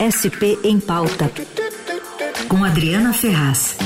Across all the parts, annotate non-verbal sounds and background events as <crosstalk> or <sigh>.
SP em Pauta, com Adriana Ferraz.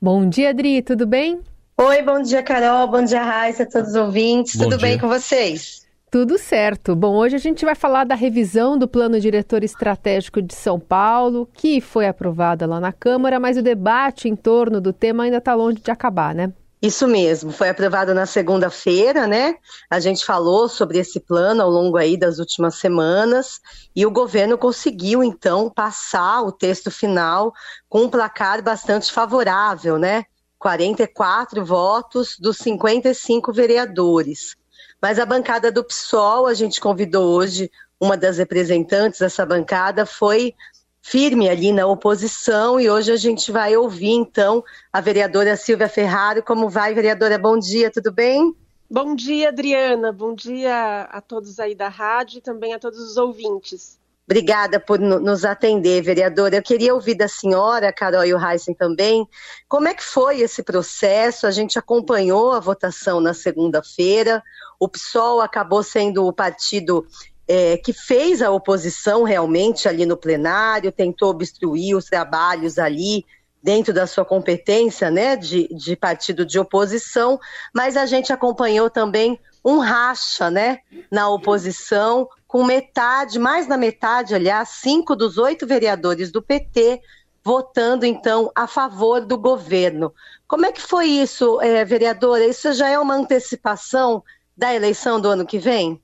Bom dia, Adri, tudo bem? Oi, bom dia, Carol, bom dia, Raíssa, todos os ouvintes, bom tudo dia. bem com vocês? Tudo certo. Bom, hoje a gente vai falar da revisão do Plano Diretor Estratégico de São Paulo, que foi aprovada lá na Câmara, mas o debate em torno do tema ainda está longe de acabar, né? Isso mesmo, foi aprovado na segunda-feira, né? A gente falou sobre esse plano ao longo aí das últimas semanas e o governo conseguiu então passar o texto final com um placar bastante favorável, né? 44 votos dos 55 vereadores. Mas a bancada do PSOL, a gente convidou hoje uma das representantes dessa bancada, foi firme ali na oposição e hoje a gente vai ouvir então a vereadora Silvia Ferraro. Como vai, vereadora? Bom dia, tudo bem? Bom dia, Adriana. Bom dia a todos aí da rádio e também a todos os ouvintes. Obrigada por nos atender, vereadora. Eu queria ouvir da senhora, Carol e o Heisen também, como é que foi esse processo? A gente acompanhou a votação na segunda-feira. O PSOL acabou sendo o partido é, que fez a oposição realmente ali no plenário, tentou obstruir os trabalhos ali dentro da sua competência, né, de, de partido de oposição, mas a gente acompanhou também um racha, né, na oposição, com metade, mais da metade, aliás, cinco dos oito vereadores do PT votando então a favor do governo. Como é que foi isso, é, vereadora? Isso já é uma antecipação da eleição do ano que vem?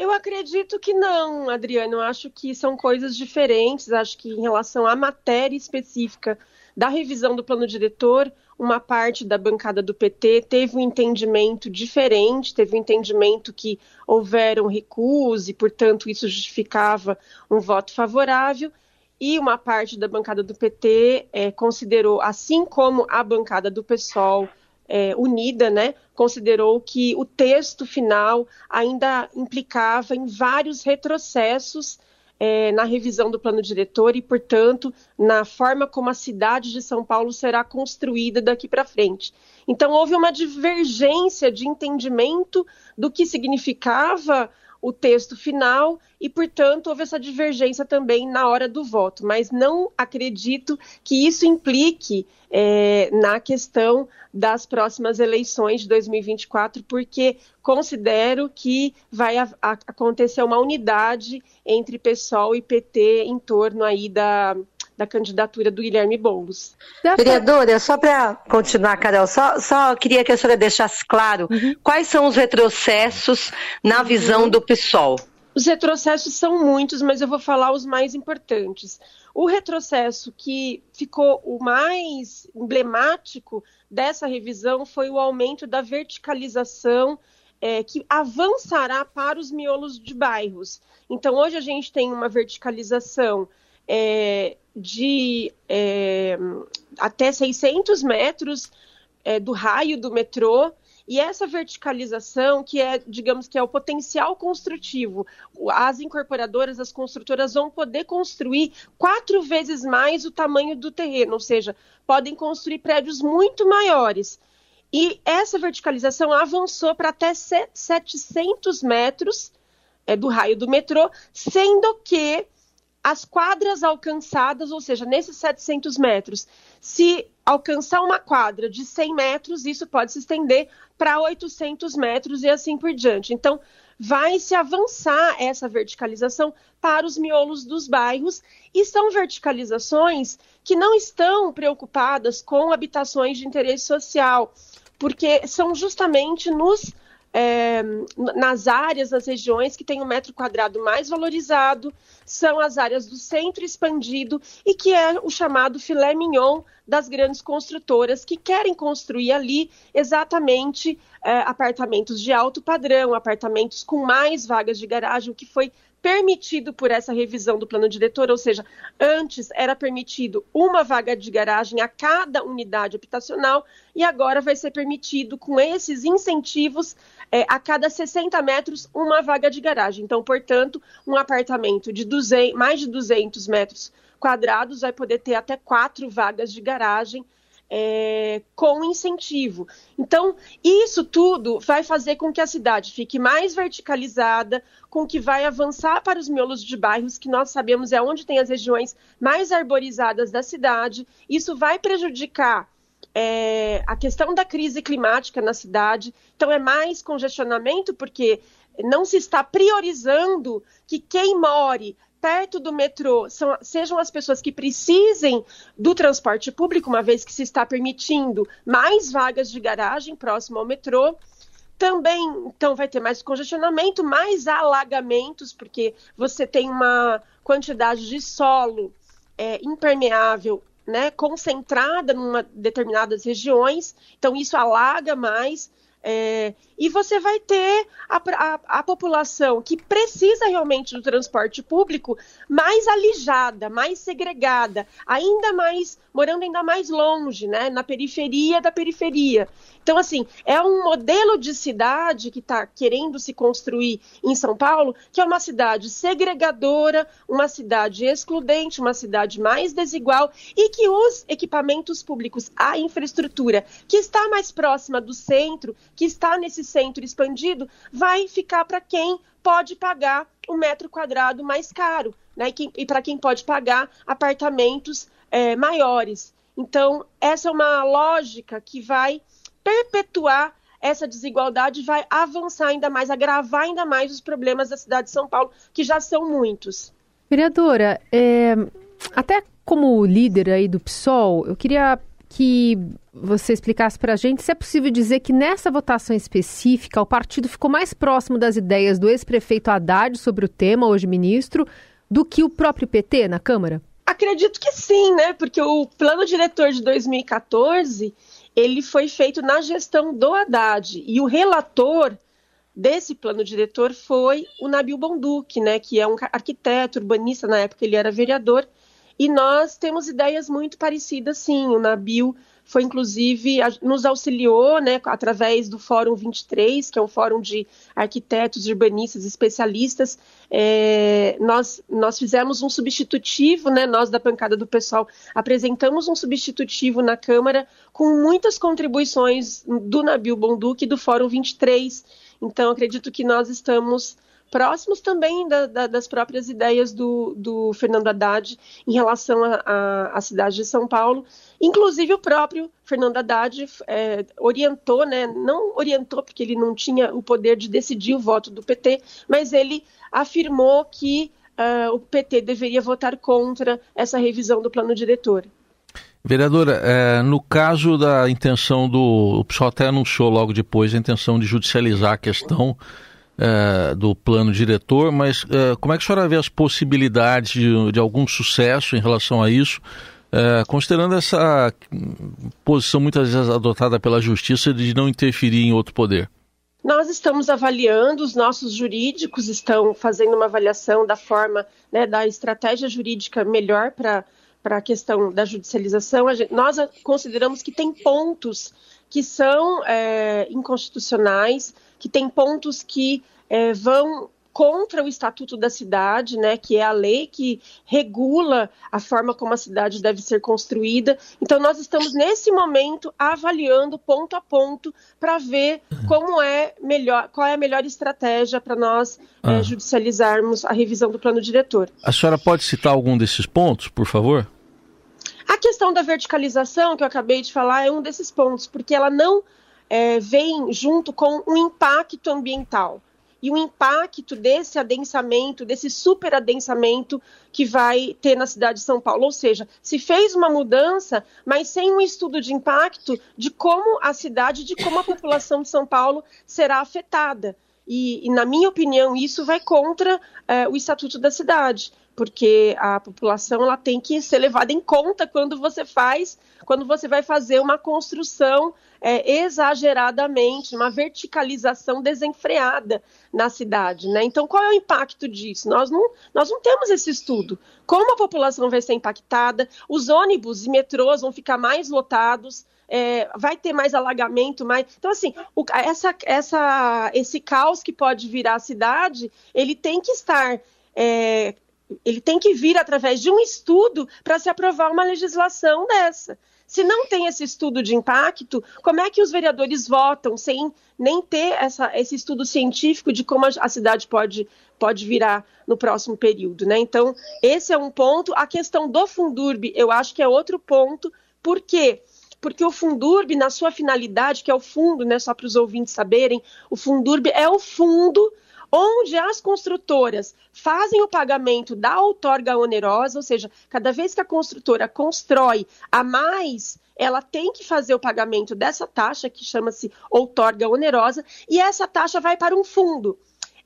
Eu acredito que não, Adriano. Eu acho que são coisas diferentes. Acho que em relação à matéria específica da revisão do plano diretor, uma parte da bancada do PT teve um entendimento diferente, teve um entendimento que houveram recuos e, portanto, isso justificava um voto favorável. E uma parte da bancada do PT é, eh, considerou, assim como a bancada do PSOL, é, unida, né, considerou que o texto final ainda implicava em vários retrocessos é, na revisão do plano diretor e, portanto, na forma como a cidade de São Paulo será construída daqui para frente. Então, houve uma divergência de entendimento do que significava o texto final e, portanto, houve essa divergência também na hora do voto. Mas não acredito que isso implique é, na questão das próximas eleições de 2024, porque considero que vai a, a, acontecer uma unidade entre PSOL e PT em torno aí da, da candidatura do Guilherme Boulos. Vereadora, só para continuar, Carol, só, só queria que a senhora deixasse claro uhum. quais são os retrocessos na uhum. visão do PSOL. Os retrocessos são muitos, mas eu vou falar os mais importantes. O retrocesso que ficou o mais emblemático dessa revisão foi o aumento da verticalização é, que avançará para os miolos de bairros. Então, hoje a gente tem uma verticalização é, de é, até 600 metros é, do raio do metrô. E essa verticalização, que é, digamos que é o potencial construtivo, as incorporadoras, as construtoras vão poder construir quatro vezes mais o tamanho do terreno, ou seja, podem construir prédios muito maiores. E essa verticalização avançou para até 700 metros é, do raio do metrô, sendo que as quadras alcançadas, ou seja, nesses 700 metros, se alcançar uma quadra de 100 metros, isso pode se estender para 800 metros e assim por diante. Então, vai se avançar essa verticalização para os miolos dos bairros e são verticalizações que não estão preocupadas com habitações de interesse social, porque são justamente nos é, nas áreas, nas regiões que tem um metro quadrado mais valorizado, são as áreas do centro expandido e que é o chamado filé mignon das grandes construtoras que querem construir ali exatamente é, apartamentos de alto padrão, apartamentos com mais vagas de garagem, o que foi permitido por essa revisão do plano diretor, ou seja, antes era permitido uma vaga de garagem a cada unidade habitacional e agora vai ser permitido, com esses incentivos, é, a cada 60 metros uma vaga de garagem. Então, portanto, um apartamento de 200, mais de 200 metros quadrados vai poder ter até quatro vagas de garagem é, com incentivo. Então, isso tudo vai fazer com que a cidade fique mais verticalizada, com que vai avançar para os miolos de bairros, que nós sabemos é onde tem as regiões mais arborizadas da cidade. Isso vai prejudicar é, a questão da crise climática na cidade. Então, é mais congestionamento, porque não se está priorizando que quem more perto do metrô são, sejam as pessoas que precisem do transporte público, uma vez que se está permitindo mais vagas de garagem próximo ao metrô. Também, então, vai ter mais congestionamento, mais alagamentos, porque você tem uma quantidade de solo é, impermeável né, concentrada em determinadas regiões, então isso alaga mais. É, e você vai ter a, a, a, população que precisa realmente do transporte público mais alijada, mais segregada, ainda mais morando ainda mais longe, né, na periferia da periferia. Então, assim, é um modelo de cidade que está querendo se construir em São Paulo, que é uma cidade segregadora, uma cidade excludente, uma cidade mais desigual e que os equipamentos públicos, a infraestrutura que está mais próxima do centro, que está nesse centro expandido, vai ficar para quem pode pagar o um metro quadrado mais caro, né? E, e para quem pode pagar apartamentos é, maiores. Então, essa é uma lógica que vai perpetuar essa desigualdade, vai avançar ainda mais, agravar ainda mais os problemas da cidade de São Paulo, que já são muitos. Vereadora, é, até como líder aí do PSOL, eu queria que você explicasse para a gente se é possível dizer que nessa votação específica o partido ficou mais próximo das ideias do ex-prefeito Haddad sobre o tema, hoje ministro, do que o próprio PT na Câmara? Acredito que sim, né? Porque o plano diretor de 2014 ele foi feito na gestão do Haddad e o relator desse plano diretor foi o Nabil Bonduque, né? Que é um arquiteto urbanista na época ele era vereador e nós temos ideias muito parecidas, sim. O Nabil foi inclusive nos auxiliou, né, através do Fórum 23, que é um fórum de arquitetos, urbanistas, especialistas. É, nós, nós fizemos um substitutivo, né, nós da pancada do pessoal apresentamos um substitutivo na Câmara com muitas contribuições do Nabil Bonduque e do Fórum 23. Então, acredito que nós estamos próximos também da, da, das próprias ideias do, do, Fernando Haddad em relação à cidade de São Paulo. Inclusive, o próprio Fernando Haddad é, orientou, né, não orientou porque ele não tinha o poder de decidir o voto do PT, mas ele afirmou que uh, o PT deveria votar contra essa revisão do plano diretor. Vereadora, é, no caso da intenção do. O pessoal até anunciou logo depois a intenção de judicializar a questão uh, do plano diretor, mas uh, como é que a senhora vê as possibilidades de, de algum sucesso em relação a isso, uh, considerando essa posição muitas vezes adotada pela justiça de não interferir em outro poder? Nós estamos avaliando, os nossos jurídicos estão fazendo uma avaliação da forma, né, da estratégia jurídica melhor para para a questão da judicialização, gente, nós consideramos que tem pontos que são é, inconstitucionais, que tem pontos que é, vão contra o Estatuto da Cidade, né, que é a lei que regula a forma como a cidade deve ser construída. Então nós estamos nesse momento avaliando ponto a ponto para ver como é melhor, qual é a melhor estratégia para nós é, ah. é, judicializarmos a revisão do plano diretor. A senhora pode citar algum desses pontos, por favor? A questão da verticalização que eu acabei de falar é um desses pontos, porque ela não é, vem junto com um impacto ambiental e o impacto desse adensamento, desse superadensamento que vai ter na cidade de São Paulo. Ou seja, se fez uma mudança, mas sem um estudo de impacto de como a cidade, de como a população de São Paulo será afetada. E, e na minha opinião, isso vai contra é, o Estatuto da Cidade porque a população ela tem que ser levada em conta quando você faz, quando você vai fazer uma construção é, exageradamente, uma verticalização desenfreada na cidade, né? Então, qual é o impacto disso? Nós não, nós não temos esse estudo. Como a população vai ser impactada? Os ônibus e metrôs vão ficar mais lotados? É, vai ter mais alagamento, mais. Então, assim, o, essa, essa, esse caos que pode virar a cidade, ele tem que estar é, ele tem que vir através de um estudo para se aprovar uma legislação dessa. Se não tem esse estudo de impacto, como é que os vereadores votam sem nem ter essa, esse estudo científico de como a, cidade pode, pode virar no próximo período, né? Então, esse é um ponto. A questão do Fundurb, eu acho que é outro ponto. Por quê? Porque o Fundurb, na sua finalidade, que é o fundo, né, só para os ouvintes saberem, o Fundurb é o fundo onde as construtoras fazem o pagamento da outorga onerosa, ou seja, cada vez que a construtora constrói a mais, ela tem que fazer o pagamento dessa taxa, que chama-se outorga onerosa, e essa taxa vai para um fundo.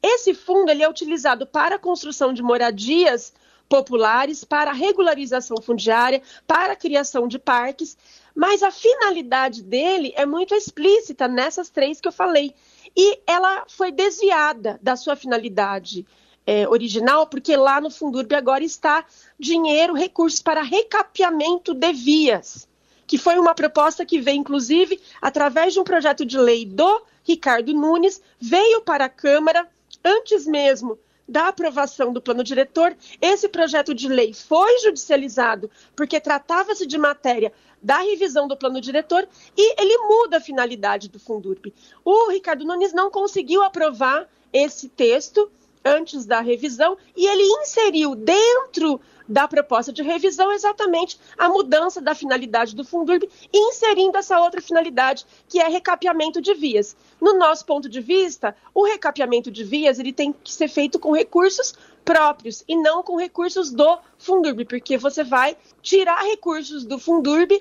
Esse fundo ele é utilizado para a construção de moradias populares, para regularização fundiária, para a criação de parques, mas a finalidade dele é muito explícita nessas três que eu falei, e ela foi desviada da sua finalidade é, original, porque lá no Fundurb agora está dinheiro, recursos para recapeamento de vias, que foi uma proposta que veio, inclusive, através de um projeto de lei do Ricardo Nunes, veio para a Câmara antes mesmo da aprovação do plano diretor. Esse projeto de lei foi judicializado porque tratava-se de matéria da revisão do plano diretor e ele muda a finalidade do Fundurb. O Ricardo Nunes não conseguiu aprovar esse texto antes da revisão e ele inseriu dentro da proposta de revisão exatamente a mudança da finalidade do Fundurb, inserindo essa outra finalidade, que é recapeamento de vias. No nosso ponto de vista, o recapeamento de vias ele tem que ser feito com recursos próprios e não com recursos do Fundurb, porque você vai tirar recursos do Fundurb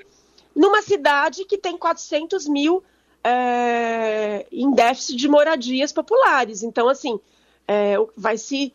numa cidade que tem 400 mil é, em déficit de moradias populares. Então, assim, é, vai se,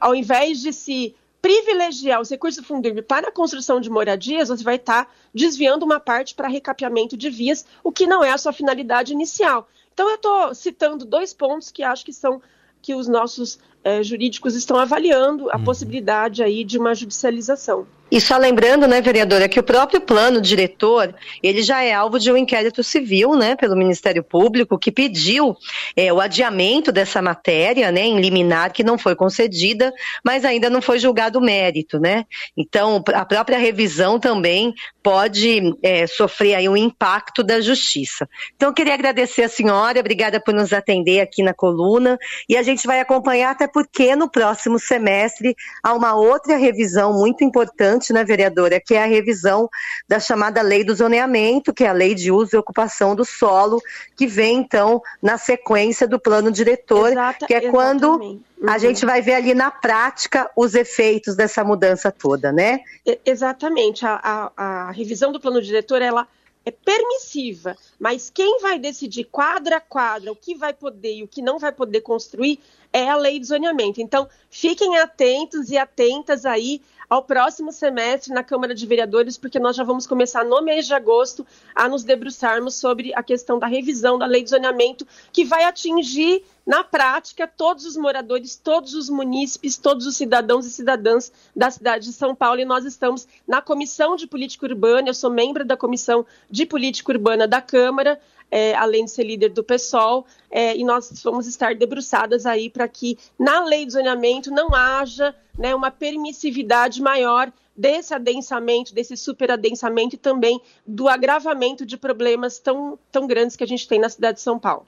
ao invés de se privilegiar os recursos do Fundurb para a construção de moradias, você vai estar tá desviando uma parte para recapeamento de vias, o que não é a sua finalidade inicial. Então, eu estou citando dois pontos que acho que são que os nossos é, jurídicos estão avaliando a uhum. possibilidade aí de uma judicialização. E só lembrando, né, vereadora, que o próprio plano diretor, ele já é alvo de um inquérito civil, né, pelo Ministério Público, que pediu é, o adiamento dessa matéria, né, em liminar, que não foi concedida, mas ainda não foi julgado o mérito, né. Então, a própria revisão também pode é, sofrer aí um impacto da justiça. Então, eu queria agradecer a senhora, obrigada por nos atender aqui na coluna, e a gente vai acompanhar até porque no próximo semestre há uma outra revisão muito importante, né, vereadora, que é a revisão da chamada Lei do Zoneamento, que é a Lei de Uso e Ocupação do Solo, que vem então na sequência do plano diretor, Exata, que é exatamente. quando uhum. a gente vai ver ali na prática os efeitos dessa mudança toda, né? Exatamente. A, a, a revisão do plano diretor, ela é permissiva, mas quem vai decidir quadra a quadra o que vai poder e o que não vai poder construir é a lei de zoneamento. Então, fiquem atentos e atentas aí ao próximo semestre na Câmara de Vereadores, porque nós já vamos começar no mês de agosto a nos debruçarmos sobre a questão da revisão da lei de zoneamento, que vai atingir, na prática, todos os moradores, todos os munícipes, todos os cidadãos e cidadãs da cidade de São Paulo. E nós estamos na Comissão de Política Urbana, eu sou membro da Comissão de Política Urbana da Câmara é, além de ser líder do PSOL, é, e nós vamos estar debruçadas aí para que na lei de zoneamento não haja né, uma permissividade maior desse adensamento, desse superadensamento e também do agravamento de problemas tão, tão grandes que a gente tem na cidade de São Paulo.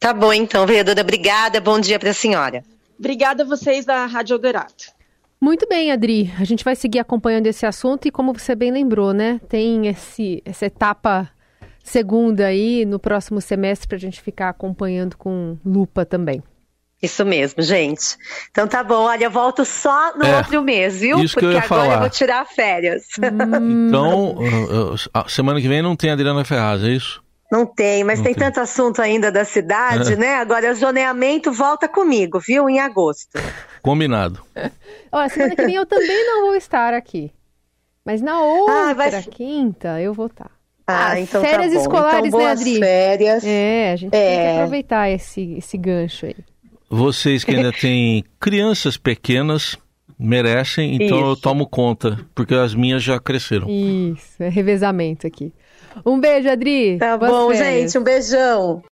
Tá bom, então, vereadora, obrigada. Bom dia para a senhora. Obrigada a vocês da Rádio Eldorado. Muito bem, Adri. A gente vai seguir acompanhando esse assunto e, como você bem lembrou, né, tem esse, essa etapa segunda aí no próximo semestre para a gente ficar acompanhando com lupa também. Isso mesmo, gente. Então tá bom, olha, eu volto só no é, outro mês, viu? Isso Porque que eu ia agora falar. eu vou tirar férias. Hum. Então, semana que vem não tem Adriana Ferraz, é isso? Não tem, mas não tem, tem, tanto assunto ainda da cidade, é. né? Agora, zoneamento volta comigo, viu? Em agosto. Combinado. Ó, semana que vem eu também não vou estar aqui. Mas na outra ah, vai... quinta eu vou estar. Ah, então tá férias tá escolares, então, né, Adri? férias. É, a gente é. tem que é. aproveitar esse, esse gancho aí. Vocês que ainda <laughs> têm crianças pequenas merecem, então Isso. eu tomo conta, porque as minhas já cresceram. Isso, é revezamento aqui. Um beijo, Adri. Tá Boas bom, férias. gente, um beijão.